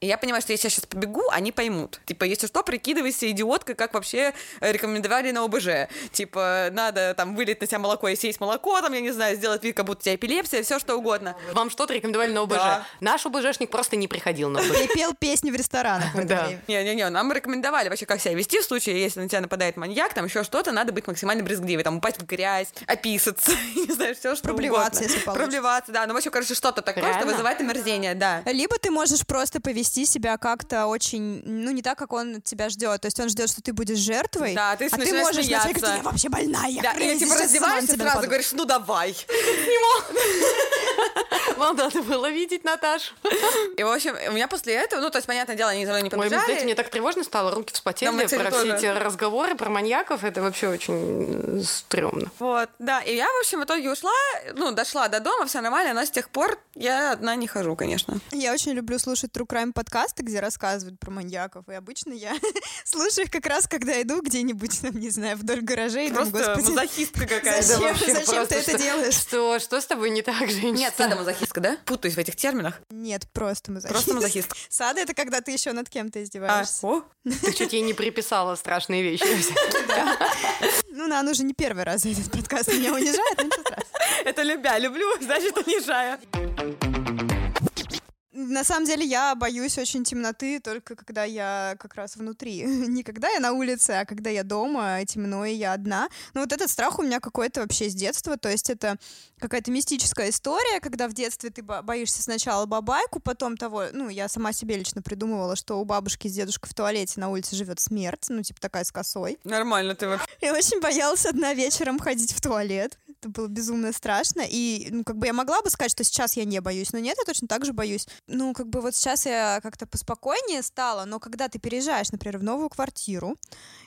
И я понимаю, что если я сейчас побегу, они поймут. Типа, если что, прикидывайся идиоткой, как вообще рекомендовали на ОБЖ. Типа, надо там вылить на себя молоко и съесть молоко, там, я не знаю, сделать вид, как будто у тебя эпилепсия, все что угодно. Вам что-то рекомендовали на ОБЖ. Да. Наш ОБЖшник просто не приходил на ОБЖ. И пел песни в ресторанах. Да. Не-не-не, нам рекомендовали вообще, как себя вести в случае, если на тебя нападает маньяк, там еще что-то, надо быть максимально брезгливой, там упасть в грязь, описаться, не знаю, все что Проблеваться, угодно. если получится. Проблеваться, да, ну вообще, короче, что-то такое, что вызывает омерзение, да. Либо ты можешь просто повести себя как-то очень, ну, не так, как он тебя ждет. То есть он ждет, что ты будешь жертвой, Да, ты а ты можешь начать смеяться. говорить, я вообще больная, я Да, или crazy, типа раздеваешься, сразу нападу». говоришь, ну давай. Вам надо было видеть, Наташ. И, в общем, у меня после этого, ну, то есть, понятное дело, они за мной не Ой, побежали. знаете, мне так тревожно стало, руки вспотели про все эти разговоры про маньяков. Это вообще очень э, стрёмно. Вот, да, и я, в общем, в итоге ушла, ну, дошла до дома, все нормально, но с тех пор я одна не хожу, конечно. Я очень люблю слушать True Crime подкасты, где рассказывают про маньяков, и обычно я слушаю их как раз, когда иду где-нибь, там, не знаю, вдоль гаражей, и думаю, Просто господи, мазохистка какая-то. Зачем? вообще Зачем просто ты это что- делаешь? Что, что с тобой не так, женщина? Нет, садомазохистка, да? Путаюсь в этих терминах. Нет, просто мазохист. Просто мазохистка. Сада — это когда ты еще над кем-то А, издеваешься. о, Ты чуть ей не приписала страшные вещи. Ну, на, она уже не первый раз этот подкаст меня унижает, но тот раз. это любя, люблю, значит, унижаю. На самом деле я боюсь очень темноты только когда я как раз внутри. Не когда я на улице, а когда я дома, темно, и я одна. Но вот этот страх у меня какой-то вообще с детства. То есть это какая-то мистическая история, когда в детстве ты бо- боишься сначала бабайку, потом того, ну, я сама себе лично придумывала, что у бабушки с дедушкой в туалете на улице живет смерть, ну, типа такая с косой. Нормально ты вообще. Я очень боялась одна вечером ходить в туалет. Это было безумно страшно. И, ну, как бы я могла бы сказать, что сейчас я не боюсь, но нет, я точно так же боюсь. Ну, как бы вот сейчас я как-то поспокойнее стала, но когда ты переезжаешь, например, в новую квартиру,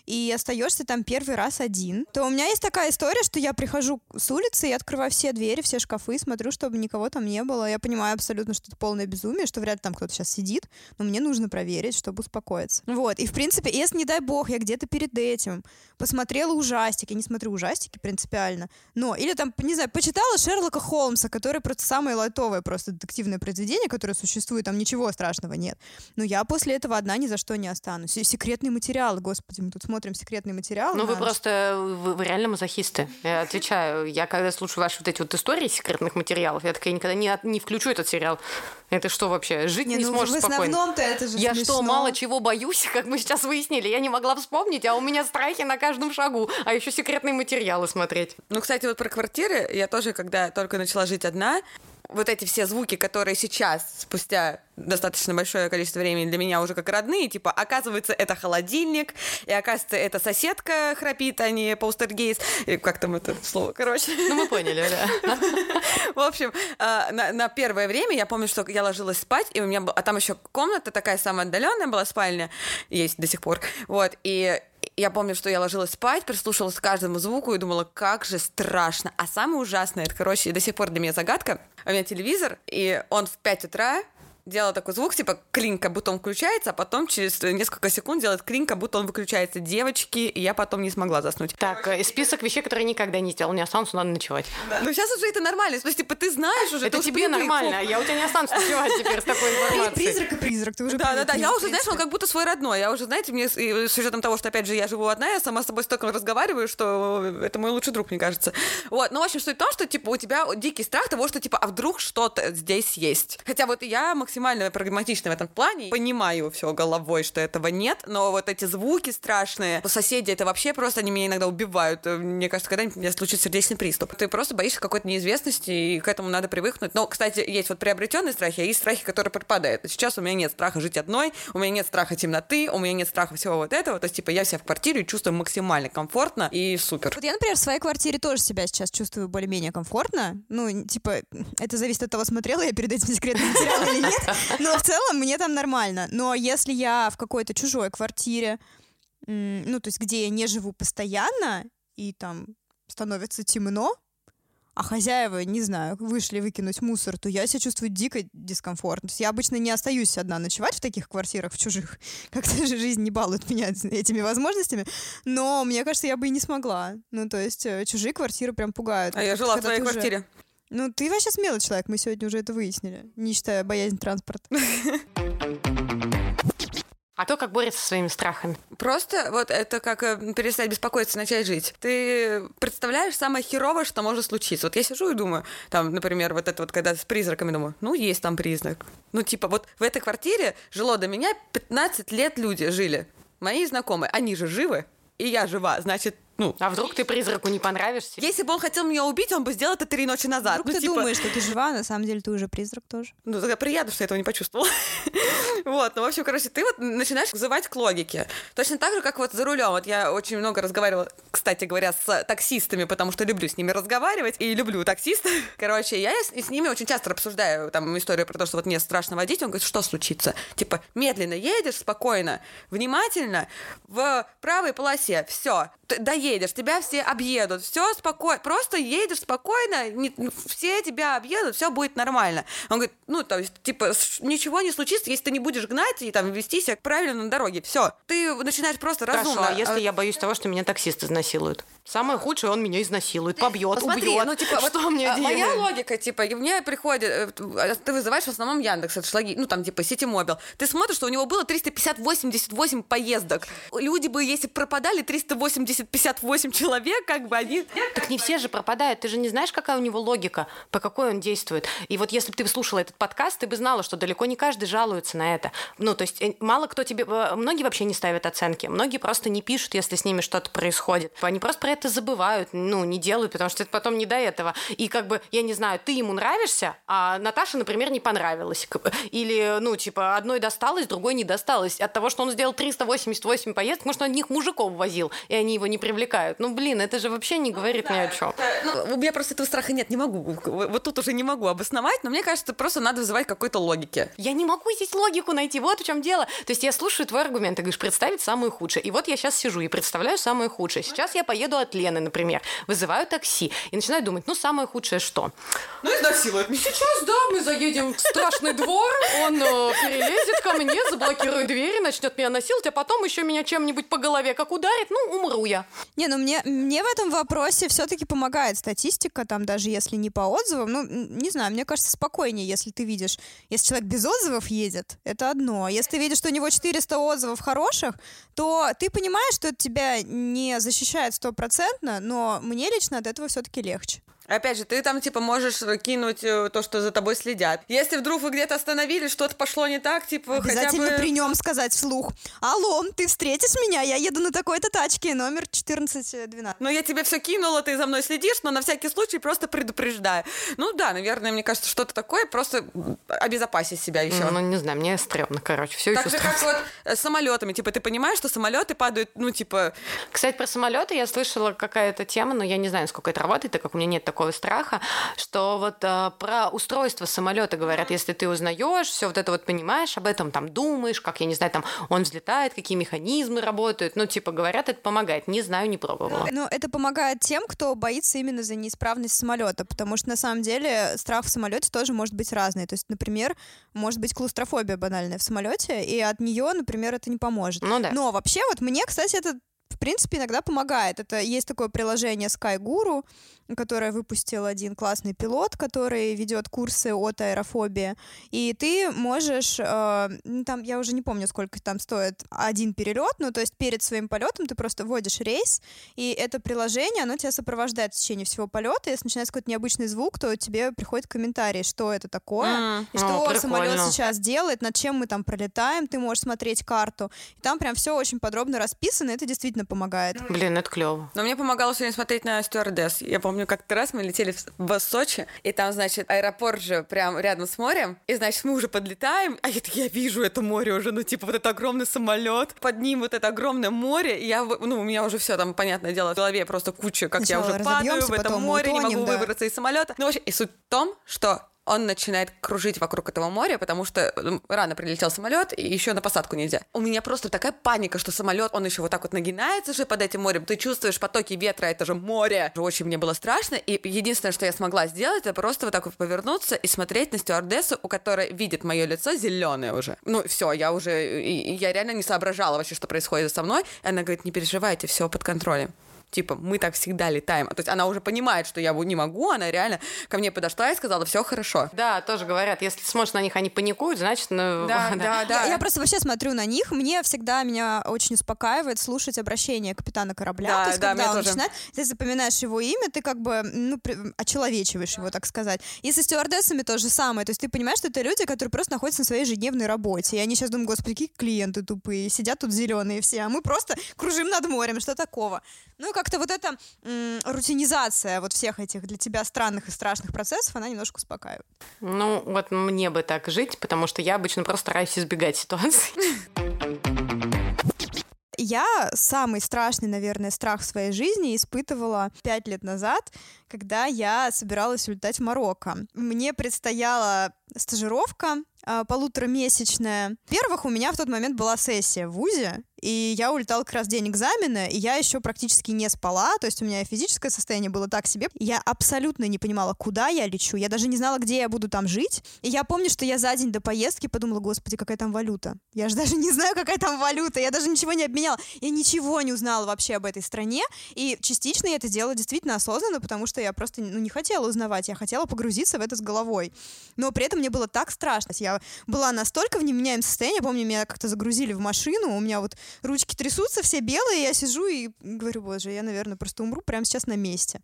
и остаешься там первый раз один, то у меня есть такая история, что я прихожу с улицы и открываю все двери, все шкафы, смотрю, чтобы никого там не было. Я понимаю абсолютно, что это полное безумие, что вряд ли там кто-то сейчас сидит, но мне нужно проверить, чтобы успокоиться. Вот, и в принципе, если, не дай бог, я где-то перед этим посмотрела ужастики, не смотрю ужастики принципиально, но, или там, не знаю, почитала Шерлока Холмса, который просто самое лайтовое просто детективное произведение, которое там ничего страшного нет. Но я после этого одна ни за что не останусь. И секретные материалы, господи, мы тут смотрим секретные материалы. Ну, вы на ночь. просто, вы, вы реально мазохисты. Я отвечаю, я когда слушаю ваши вот эти вот истории секретных материалов, я такая никогда не, не включу этот сериал. Это что вообще? Жить не, Не, ну, сможешь в спокойно. основном-то это же Я смешно. что, мало чего боюсь, как мы сейчас выяснили? Я не могла вспомнить, а у меня страхи на каждом шагу. А еще секретные материалы смотреть. Ну, кстати, вот про квартиры, я тоже, когда только начала жить одна, вот эти все звуки, которые сейчас, спустя достаточно большое количество времени для меня уже как родные, типа, оказывается, это холодильник, и оказывается, это соседка храпит, а не полстергейст, или как там это слово, короче. Ну, мы поняли, да. В общем, э, на, на первое время я помню, что я ложилась спать, и у меня была, а там еще комната такая самая отдаленная была спальня, есть до сих пор, вот, и я помню, что я ложилась спать, прислушивалась к каждому звуку и думала, как же страшно. А самое ужасное, это, короче, до сих пор для меня загадка. У меня телевизор, и он в 5 утра делал такой звук, типа клин, как будто он включается, а потом через несколько секунд делает клин, как будто он выключается. Девочки, и я потом не смогла заснуть. Так, э, список вещей, которые никогда не сделал, не останутся, надо ночевать. Ну, сейчас уже это нормально. То есть, типа, ты знаешь уже, Это тебе нормально, а я у тебя не останусь ночевать теперь с такой информацией. Призрак и призрак, ты уже Да, да, да. Я уже, знаешь, он как будто свой родной. Я уже, знаете, мне с, и с учетом того, что опять же я живу одна, я сама с собой столько разговариваю, что это мой лучший друг, мне кажется. Вот. Ну, в общем, суть в том, что типа у тебя дикий страх того, что типа, а вдруг что-то здесь есть. Хотя вот я максимально прагматична в этом плане, понимаю все головой, что этого нет, но вот эти звуки страшные, соседи, это вообще просто они меня иногда убивают. Мне кажется, когда-нибудь у меня случится сердечный приступ. Ты просто боишься какой-то неизвестности, и к этому надо привыкнуть. Но, кстати, есть вот приобретенные страхи, а есть страхи, которые пропадают. Сейчас у меня нет страха жить одной, у меня нет страха темноты, у меня нет страха всего вот этого. То есть, типа, я себя в квартире чувствую максимально комфортно и супер. Вот я, например, в своей квартире тоже себя сейчас чувствую более-менее комфортно. Ну, типа, это зависит от того, смотрела я перед этим секретным материалом или нет. Но в целом мне там нормально. Но если я в какой-то чужой квартире, ну, то есть где я не живу постоянно, и там становится темно, а хозяева, не знаю, вышли выкинуть мусор, то я себя чувствую дико дискомфортно. То есть я обычно не остаюсь одна ночевать в таких квартирах, в чужих. Как-то же жизнь не балует меня этими возможностями. Но мне кажется, я бы и не смогла. Ну, то есть э, чужие квартиры прям пугают. А я жила в своей ты уже- квартире. Ну, ты вообще смелый человек, мы сегодня уже это выяснили, не считая боязнь транспорта. А то, как борется со своими страхами. Просто вот это как э, перестать беспокоиться, начать жить. Ты представляешь самое херовое, что может случиться. Вот я сижу и думаю, там, например, вот это вот, когда с призраками думаю, ну, есть там признак. Ну, типа, вот в этой квартире жило до меня 15 лет люди жили. Мои знакомые, они же живы, и я жива, значит, ну, а вдруг ты призраку не понравишься? Если бы он хотел меня убить, он бы сделал это три ночи назад. Вдруг ну, ты типа... думаешь, что ты жива, а на самом деле ты уже призрак тоже. Ну, тогда приятно, что я этого не почувствовала. вот, ну, в общем, короче, ты вот начинаешь взывать к логике. Точно так же, как вот за рулем. Вот я очень много разговаривала, кстати говоря, с таксистами, потому что люблю с ними разговаривать и люблю таксистов. Короче, я с, с ними очень часто обсуждаю там историю про то, что вот мне страшно водить. Он говорит, что случится? Типа, медленно едешь, спокойно, внимательно, в правой полосе, все, доедешь, тебя все объедут, все спокойно, просто едешь спокойно, не, все тебя объедут, все будет нормально. Он говорит, ну, то есть, типа, ничего не случится, если ты не будешь гнать и там вести себя правильно на дороге. Все, ты начинаешь просто Хорошо, разумно. а если а... я боюсь того, что меня таксист изнасилует? Самое худшее, он меня изнасилует, побьет, Посмотри, убьет. Ну, типа, что вот, мне а, делать? Моя логика, типа, мне приходит, э, ты вызываешь в основном Яндекс, это шлаги, ну, там, типа, Ситимобил. Ты смотришь, что у него было 350-88 поездок. Люди бы, если пропадали 380-58 человек, как бы они... Так не все же пропадают, ты же не знаешь, какая у него логика, по какой он действует. И вот если бы ты слушала этот подкаст, ты бы знала, что далеко не каждый жалуется на это. Ну, то есть э, мало кто тебе... Э, многие вообще не ставят оценки, многие просто не пишут, если с ними что-то происходит. Они просто про это забывают, ну, не делают, потому что это потом не до этого. И как бы, я не знаю, ты ему нравишься, а Наташа, например, не понравилась. Или, ну, типа, одной досталось, другой не досталось. От того, что он сделал 388 поездок, может, он одних мужиков возил, и они его не привлекают. Ну, блин, это же вообще не говорит ни о чем. Ну, у меня просто этого страха нет, не могу. Вот тут уже не могу обосновать, но мне кажется, просто надо вызывать какой-то логики. Я не могу здесь логику найти, вот в чем дело. То есть я слушаю твой аргумент, ты говоришь, представить самое худшее. И вот я сейчас сижу и представляю самое худшее. Сейчас я поеду от Лены, например, вызываю такси и начинаю думать, ну, самое худшее что? Ну, изнасилует меня. Сейчас, да, мы заедем в страшный двор, он э, перелезет ко мне, заблокирует двери, начнет меня насиловать, а потом еще меня чем-нибудь по голове как ударит, ну, умру я. Не, ну мне, мне в этом вопросе все-таки помогает статистика, там даже если не по отзывам, ну, не знаю, мне кажется, спокойнее, если ты видишь, если человек без отзывов едет, это одно. Если ты видишь, что у него 400 отзывов хороших, то ты понимаешь, что это тебя не защищает стопроцентно, но мне лично от этого все-таки легче. Опять же, ты там, типа, можешь кинуть э, то, что за тобой следят. Если вдруг вы где-то остановились, что-то пошло не так, типа, Обязательно хотя бы... при нем сказать вслух. Алло, ты встретишь меня? Я еду на такой-то тачке, номер 1412. Ну, я тебе все кинула, ты за мной следишь, но на всякий случай просто предупреждаю. Ну, да, наверное, мне кажется, что-то такое, просто обезопасить себя еще. Ну, не знаю, мне стрёмно, короче, все Так же, как вот с самолетами, типа, ты понимаешь, что самолеты падают, ну, типа... Кстати, про самолеты я слышала какая-то тема, но я не знаю, сколько это работает, так как у меня нет такого страха, что вот э, про устройство самолета говорят, если ты узнаешь, все вот это вот понимаешь, об этом там думаешь, как, я не знаю, там он взлетает, какие механизмы работают, ну, типа, говорят, это помогает. Не знаю, не пробовала. Ну, это помогает тем, кто боится именно за неисправность самолета, потому что на самом деле страх в самолете тоже может быть разный. То есть, например, может быть клаустрофобия банальная в самолете, и от нее, например, это не поможет. Ну да. Но вообще, вот мне, кстати, это в принципе, иногда помогает. Это есть такое приложение Sky Guru, которое выпустил один классный пилот, который ведет курсы от аэрофобии. И ты можешь, э, ну, там, я уже не помню, сколько там стоит один перелет, ну, то есть перед своим полетом ты просто вводишь рейс, и это приложение, оно тебя сопровождает в течение всего полета. Если начинается какой-то необычный звук, то тебе приходит комментарий, что это такое, Mm, и что о, самолет сейчас делает, над чем мы там пролетаем, ты можешь смотреть карту. И там прям все очень подробно расписано, это действительно помогает. Блин, это клево. Но мне помогало сегодня смотреть на стюардесс. Я помню, как-то раз мы летели в, в Сочи, и там, значит, аэропорт же прям рядом с морем, и, значит, мы уже подлетаем, а я, так, я вижу это море уже, ну, типа, вот этот огромный самолет, под ним вот это огромное море, и я, ну, у меня уже все там, понятное дело, в голове просто куча, как я Сначала уже падаю в этом море, не утонем, могу да. выбраться из самолета. Ну, вообще, и суть в том, что он начинает кружить вокруг этого моря, потому что ну, рано прилетел самолет, и еще на посадку нельзя. У меня просто такая паника, что самолет, он еще вот так вот нагинается же под этим морем. Ты чувствуешь потоки ветра, это же море. Очень мне было страшно. И единственное, что я смогла сделать, это просто вот так вот повернуться и смотреть на стюардессу, у которой видит мое лицо зеленое уже. Ну, все, я уже, я реально не соображала вообще, что происходит со мной. И она говорит, не переживайте, все под контролем. Типа, мы так всегда летаем. То есть она уже понимает, что я не могу, она реально ко мне подошла и сказала, все хорошо. Да, тоже говорят, если смотришь на них, они паникуют, значит, ну... Да, да, да. Я, я просто вообще смотрю на них, мне всегда меня очень успокаивает слушать обращение капитана корабля. Да, то есть, да, когда он тоже. начинает, ты запоминаешь его имя, ты как бы, ну, при- очеловечиваешь его, так сказать. И со стюардессами то же самое. То есть ты понимаешь, что это люди, которые просто находятся на своей ежедневной работе. И они сейчас думают, господи, какие клиенты тупые, сидят тут зеленые все, а мы просто кружим над морем, что такого? Ну, как-то вот эта м, рутинизация вот всех этих для тебя странных и страшных процессов, она немножко успокаивает. Ну, вот мне бы так жить, потому что я обычно просто стараюсь избегать ситуаций. Я самый страшный, наверное, страх в своей жизни испытывала пять лет назад, когда я собиралась улетать в Марокко. Мне предстояла стажировка а, полуторамесячная. Во-первых, у меня в тот момент была сессия в ВУЗе, и я улетала как раз день экзамена, и я еще практически не спала, то есть у меня физическое состояние было так себе. Я абсолютно не понимала, куда я лечу, я даже не знала, где я буду там жить. И я помню, что я за день до поездки подумала, господи, какая там валюта. Я же даже не знаю, какая там валюта, я даже ничего не обменяла. Я ничего не узнала вообще об этой стране, и частично я это делала действительно осознанно, потому что я просто ну, не хотела узнавать, я хотела погрузиться в это с головой. Но при этом мне было так страшно. Я была настолько в невменяемом состоянии, я помню, меня как-то загрузили в машину, у меня вот ручки трясутся, все белые, я сижу и говорю, боже, я, наверное, просто умру прямо сейчас на месте.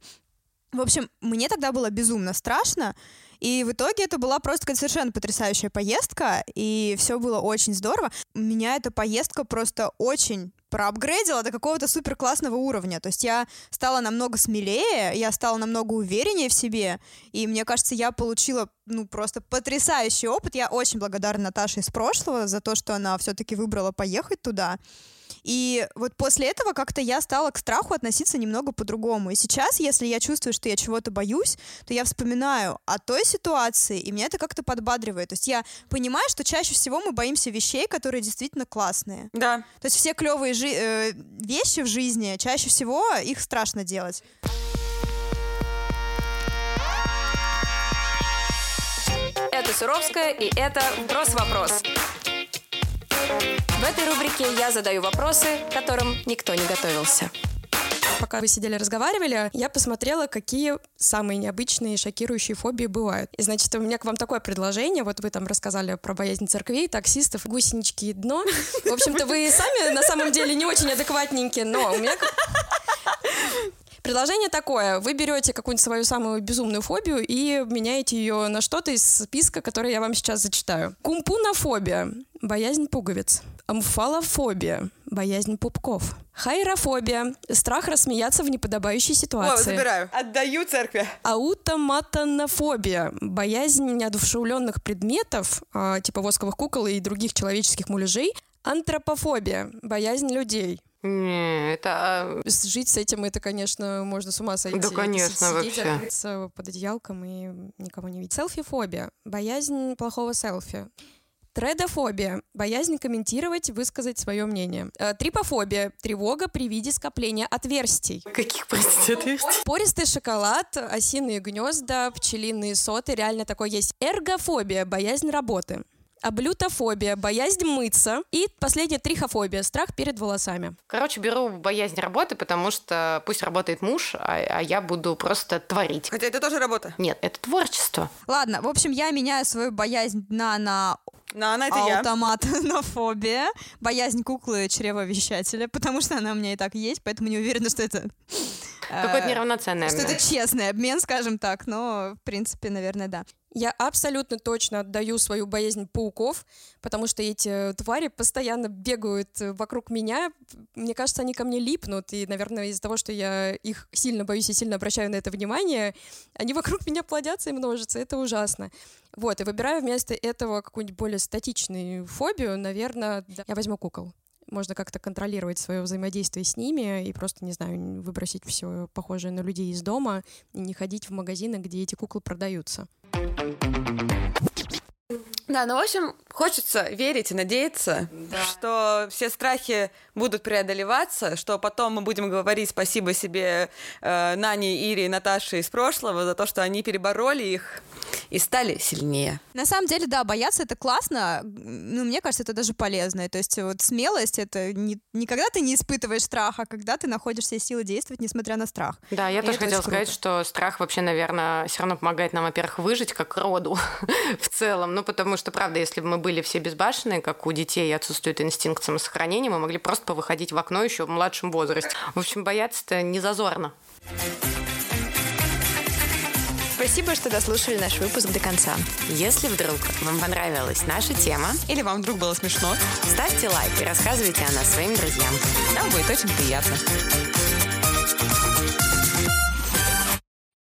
В общем, мне тогда было безумно страшно, и в итоге это была просто совершенно потрясающая поездка, и все было очень здорово. Меня эта поездка просто очень проапгрейдила до какого-то супер классного уровня. То есть я стала намного смелее, я стала намного увереннее в себе, и мне кажется, я получила ну просто потрясающий опыт. Я очень благодарна Наташе из прошлого за то, что она все-таки выбрала поехать туда. И вот после этого как-то я стала к страху относиться немного по-другому. И сейчас, если я чувствую, что я чего-то боюсь, то я вспоминаю о той ситуации, и меня это как-то подбадривает. То есть я понимаю, что чаще всего мы боимся вещей, которые действительно классные. Да. То есть все клевые жи- э, вещи в жизни, чаще всего их страшно делать. Это Суровская, и это «Вопрос-вопрос». В этой рубрике я задаю вопросы, к которым никто не готовился. Пока вы сидели, разговаривали, я посмотрела, какие самые необычные, шокирующие фобии бывают. И, значит, у меня к вам такое предложение. Вот вы там рассказали про боязнь церквей, таксистов, гусенички и дно. В общем-то, вы сами на самом деле не очень адекватненькие, но у меня... Предложение такое. Вы берете какую-нибудь свою самую безумную фобию и меняете ее на что-то из списка, который я вам сейчас зачитаю. Кумпунофобия. Боязнь пуговиц. Амфалофобия. Боязнь пупков. Хайрофобия. Страх рассмеяться в неподобающей О, ситуации. забираю. Отдаю церкви. Аутоматонофобия. Боязнь неодушевленных предметов, а, типа восковых кукол и других человеческих муляжей. Антропофобия. Боязнь людей. Не, это... а, Жить с этим это, конечно, можно с ума сойти. Да, конечно, Сидеть, вообще. закрыться под одеялком и никого не видеть. Селфи-фобия. Боязнь плохого селфи. Тредофобия. Боязнь комментировать, высказать свое мнение. Э, Трипофобия. Тревога при виде скопления отверстий. Каких, простите, отверстий? Пористый шоколад, осиные гнезда, пчелиные соты, реально такое есть. Эргофобия, боязнь работы. Аблютофобия, боязнь мыться. И последняя трихофобия, страх перед волосами. Короче, беру боязнь работы, потому что пусть работает муж, а, а я буду просто творить. Хотя это тоже работа. Нет, это творчество. Ладно, в общем, я меняю свою боязнь дна на Но она это я. Аутоматонофобия, боязнь куклы чревовещателя, потому что она у меня и так есть, поэтому не уверена, что это... э, Какое-то неравноценное. Что это честный обмен, скажем так, но, в принципе, наверное, да. Я абсолютно точно отдаю свою боязнь пауков, потому что эти твари постоянно бегают э, вокруг меня. Мне кажется, они ко мне липнут, и, наверное, из-за того, что я их сильно боюсь и сильно обращаю на это внимание, они вокруг меня плодятся и множатся. Это ужасно. Вот, и выбираю вместо этого какую-нибудь более статичную фобию, наверное, да, я возьму кукол. Можно как-то контролировать свое взаимодействие с ними и просто, не знаю, выбросить все похожее на людей из дома и не ходить в магазины, где эти куклы продаются. Да, ну, в общем, хочется верить и надеяться, что все страхи будут преодолеваться, что потом мы будем говорить спасибо себе э, Нане, Ире и Наташе из прошлого за то, что они перебороли их и стали сильнее. На самом деле, да, бояться это классно, ну, мне кажется, это даже полезно. То есть вот смелость — это не, не когда ты не испытываешь страх, а когда ты находишь все силы действовать, несмотря на страх. Да, я И тоже хотела сказать, круто. что страх вообще, наверное, все равно помогает нам, во-первых, выжить как роду в целом. Ну, потому что, правда, если бы мы были все безбашенные, как у детей, и отсутствует инстинкт самосохранения, мы могли просто повыходить в окно еще в младшем возрасте. В общем, бояться-то не зазорно. Спасибо, что дослушали наш выпуск до конца. Если вдруг вам понравилась наша тема, Или вам вдруг было смешно? ставьте лайк и рассказывайте о нас своим друзьям. Нам будет очень приятно.